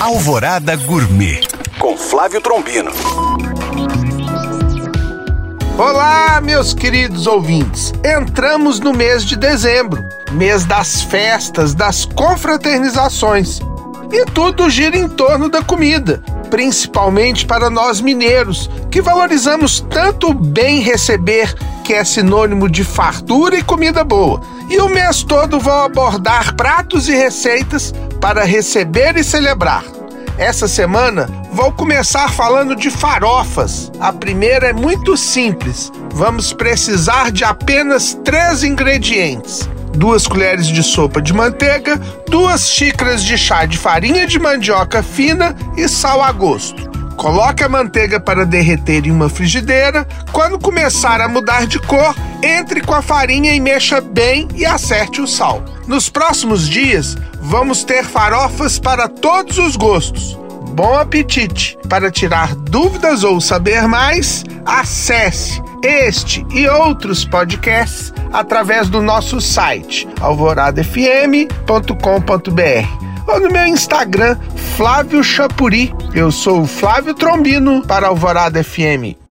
Alvorada Gourmet com Flávio Trombino. Olá, meus queridos ouvintes. Entramos no mês de dezembro, mês das festas, das confraternizações. E tudo gira em torno da comida, principalmente para nós mineiros, que valorizamos tanto o bem receber, que é sinônimo de fartura e comida boa. E o mês todo vou abordar pratos e receitas para receber e celebrar. Essa semana vou começar falando de farofas. A primeira é muito simples. Vamos precisar de apenas três ingredientes: duas colheres de sopa de manteiga, duas xícaras de chá de farinha de mandioca fina e sal a gosto. Coloque a manteiga para derreter em uma frigideira. Quando começar a mudar de cor, entre com a farinha e mexa bem e acerte o sal. Nos próximos dias, vamos ter farofas para todos os gostos. Bom apetite! Para tirar dúvidas ou saber mais, acesse este e outros podcasts através do nosso site alvoradafm.com.br ou no meu Instagram, Flávio Chapuri. Eu sou o Flávio Trombino para Alvorada FM.